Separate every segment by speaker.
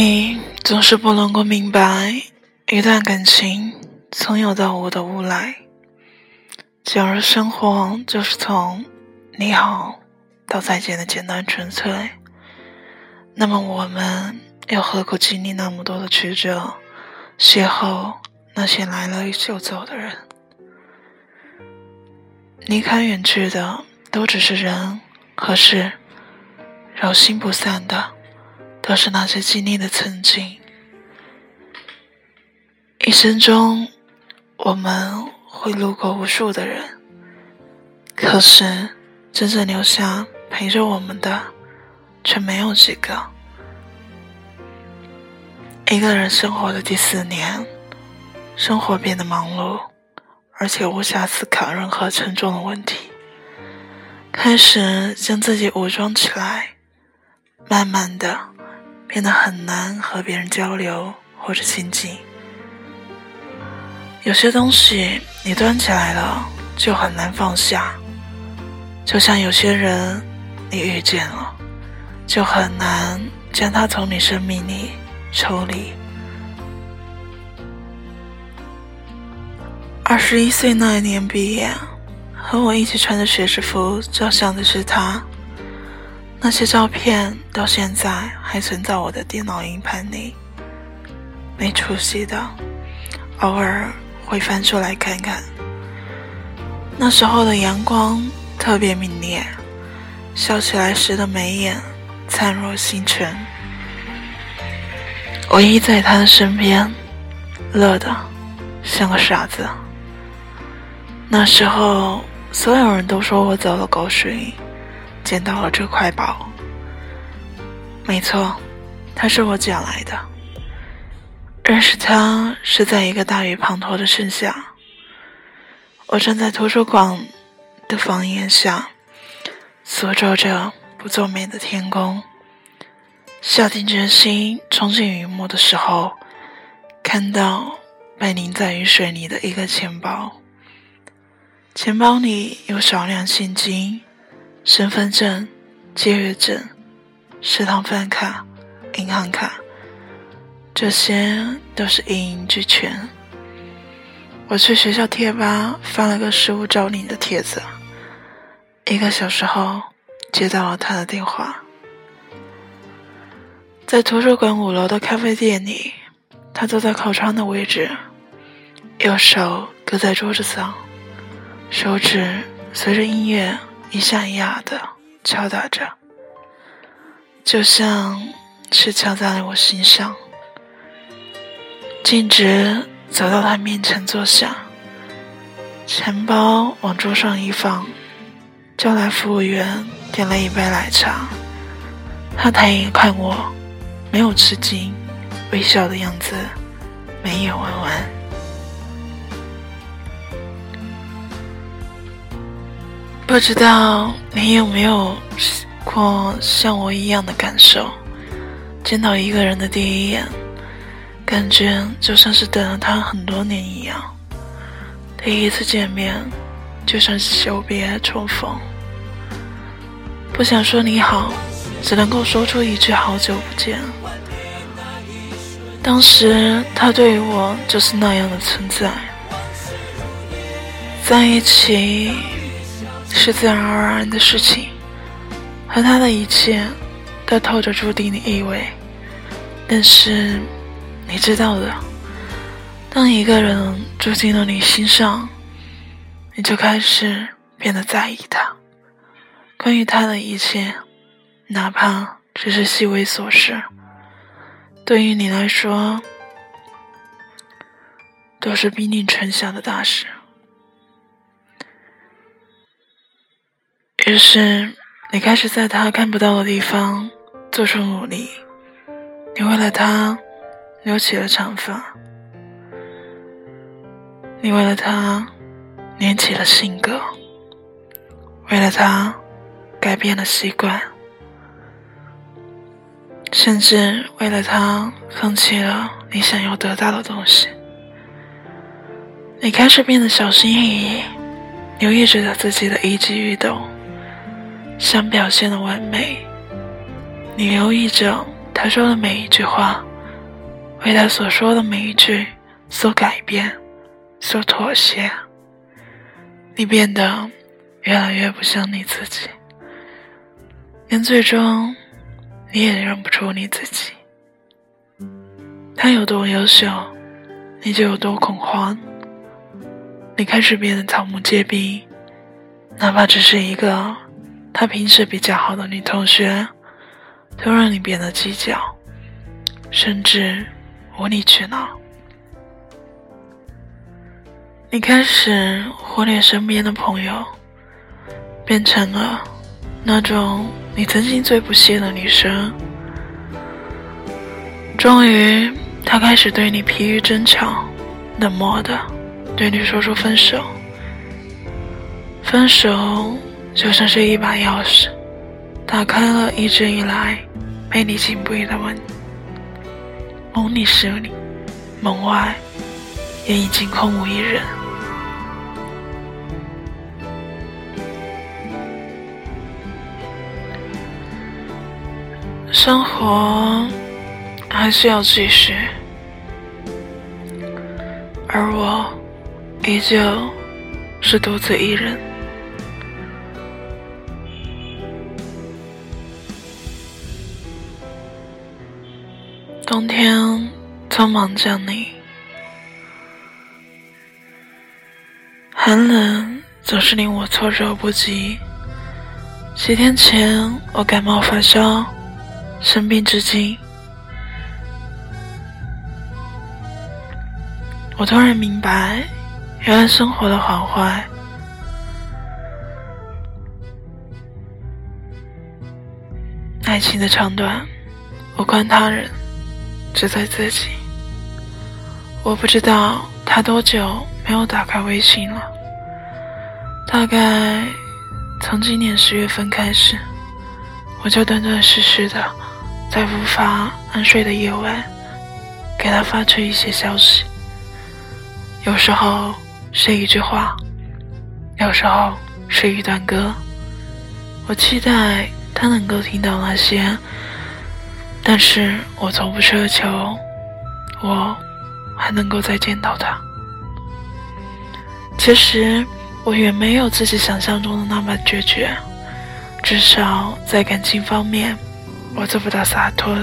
Speaker 1: 你总是不能够明白，一段感情从有到无的无来。假如生活就是从你好到再见的简单纯粹，那么我们又何苦经历那么多的曲折，邂逅那些来了就走的人？离开远去的都只是人和事，揉心不散的。都是那些经历的曾经。一生中，我们会路过无数的人，可是真正留下陪着我们的，却没有几个。一个人生活的第四年，生活变得忙碌，而且无暇思考任何沉重的问题，开始将自己武装起来，慢慢的。变得很难和别人交流或者亲近。有些东西你端起来了就很难放下，就像有些人你遇见了，就很难将他从你生命里抽离。二十一岁那一年毕业，和我一起穿着学士服照相的是他。那些照片到现在还存在我的电脑硬盘里，没出息的，偶尔会翻出来看看。那时候的阳光特别明烈，笑起来时的眉眼灿若星辰。我依在他的身边，乐得像个傻子。那时候所有人都说我走了狗屎运捡到了这块宝，没错，它是我捡来的。认识它是在一个大雨滂沱的盛夏，我站在图书馆的房檐下，锁着着不作美的天空，下定决心冲进雨幕的时候，看到被淋在雨水里的一个钱包，钱包里有少量现金。身份证、借阅证、食堂饭卡、银行卡，这些都是一应俱全。我去学校贴吧发了个失物招领的帖子，一个小时后接到了他的电话。在图书馆五楼的咖啡店里，他坐在靠窗的位置，右手搁在桌子上，手指随着音乐。一下一下的敲打着，就像是敲在了我心上。径直走到他面前坐下，钱包往桌上一放，叫来服务员点了一杯奶茶。他抬眼看我，没有吃惊，微笑的样子，眉眼弯弯。不知道你有没有过像我一样的感受？见到一个人的第一眼，感觉就像是等了他很多年一样。第一次见面，就像是久别重逢。不想说你好，只能够说出一句好久不见。当时他对于我就是那样的存在，在一起。是自然而然的事情，和他的一切都透着注定的意味。但是，你知道的，当一个人住进了你心上，你就开始变得在意他。关于他的一切，哪怕只是细微琐事，对于你来说，都是兵临城下的大事。于是，你开始在他看不到的地方做出努力。你为了他留起了长发，你为了他练起了性格，为了他改变了习惯，甚至为了他放弃了你想要得到的东西。你开始变得小心翼翼，留意着自己的一举一动。想表现的完美，你留意着他说的每一句话，为他所说的每一句所改变、所妥协。你变得越来越不像你自己，连最终你也认不出你自己。他有多优秀，你就有多恐慌。你开始变得草木皆兵，哪怕只是一个他平时比较好的女同学，都让你变得计较，甚至无理取闹。你开始忽略身边的朋友，变成了那种你曾经最不屑的女生。终于，他开始对你疲于争吵，冷漠的对你说出分手。分手就像是一把钥匙，打开了一直以来被你紧闭的门。门里是你，门外也已经空无一人。生活还是要继续，而我依旧是独自一人。冬天匆忙降临，寒冷总是令我措手不及。几天前，我感冒发烧。生病至今，我突然明白，原来生活的好坏，爱情的长短，无关他人，只在自己。我不知道他多久没有打开微信了，大概从今年十月份开始，我就断断续续的。在无法安睡的夜晚，给他发出一些消息。有时候是一句话，有时候是一段歌。我期待他能够听到那些，但是我从不奢求我还能够再见到他。其实我远没有自己想象中的那么决绝，至少在感情方面。我做不到洒脱、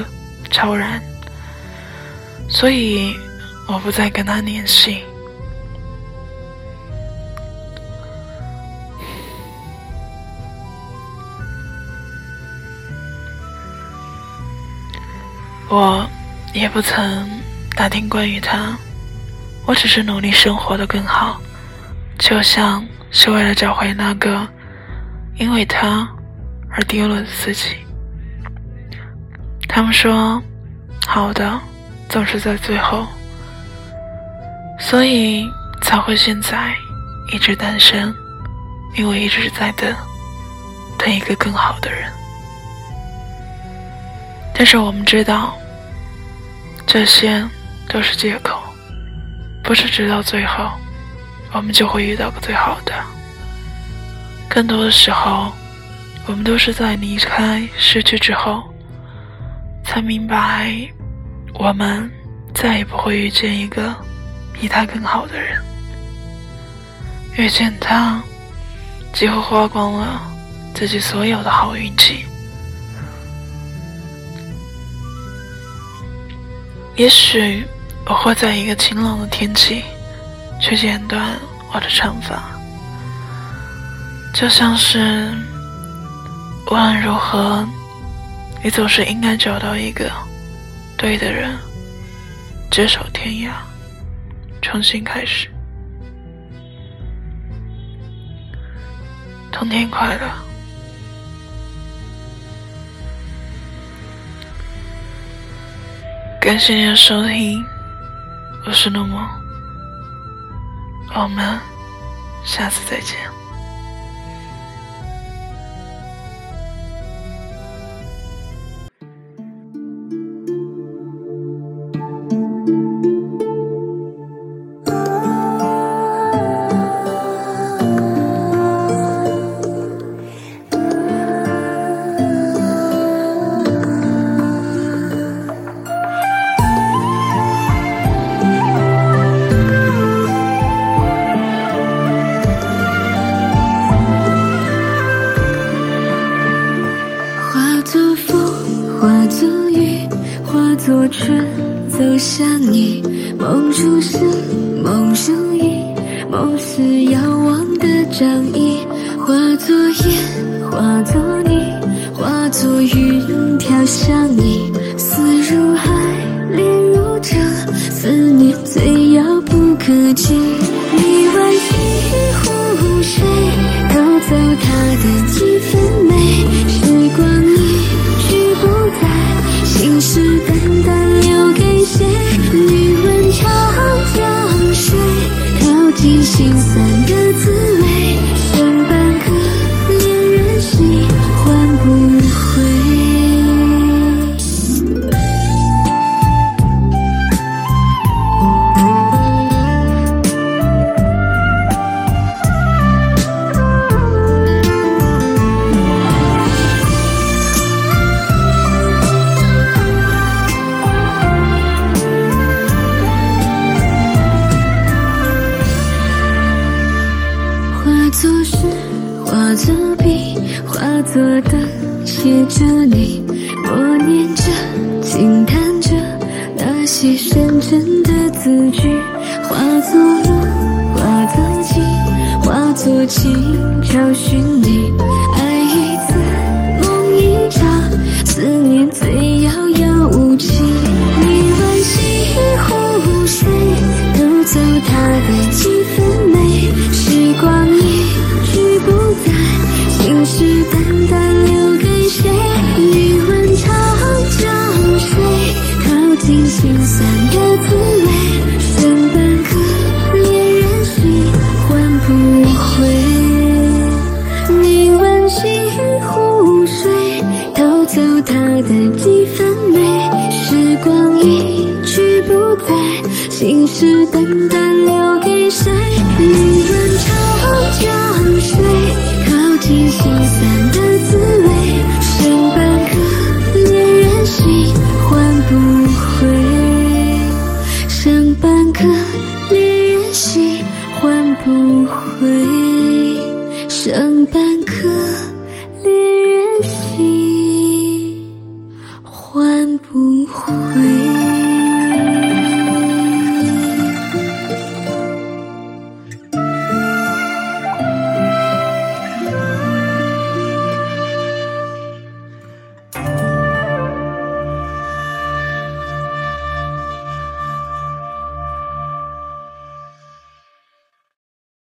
Speaker 1: 超然，所以我不再跟他联系。我也不曾打听关于他，我只是努力生活的更好，就像是为了找回那个因为他而丢了的自己。他们说，好的总是在最后，所以才会现在一直单身，因为一直在等，等一个更好的人。但是我们知道，这些都是借口，不是直到最后，我们就会遇到个最好的。更多的时候，我们都是在离开、失去之后。才明白，我们再也不会遇见一个比他更好的人。遇见他，几乎花光了自己所有的好运气。也许我会在一个晴朗的天气去剪断我的长发，就像是无论如何。你总是应该找到一个对的人，执手天涯，重新开始。冬天快乐！感谢您的收听，我是诺梦，我们下次再见。
Speaker 2: 化作春走向你。梦如诗，梦如影，梦是遥望的掌印。化作烟，化作泥，化作云飘向你。思如海，恋如城，思念最遥不可及。你问西湖水，偷走他的写着你，默念着，轻叹着那些深沉的字句。化作路，化作景，化作情，找寻你。在信誓旦旦留给谁？宁愿长江水淘尽心酸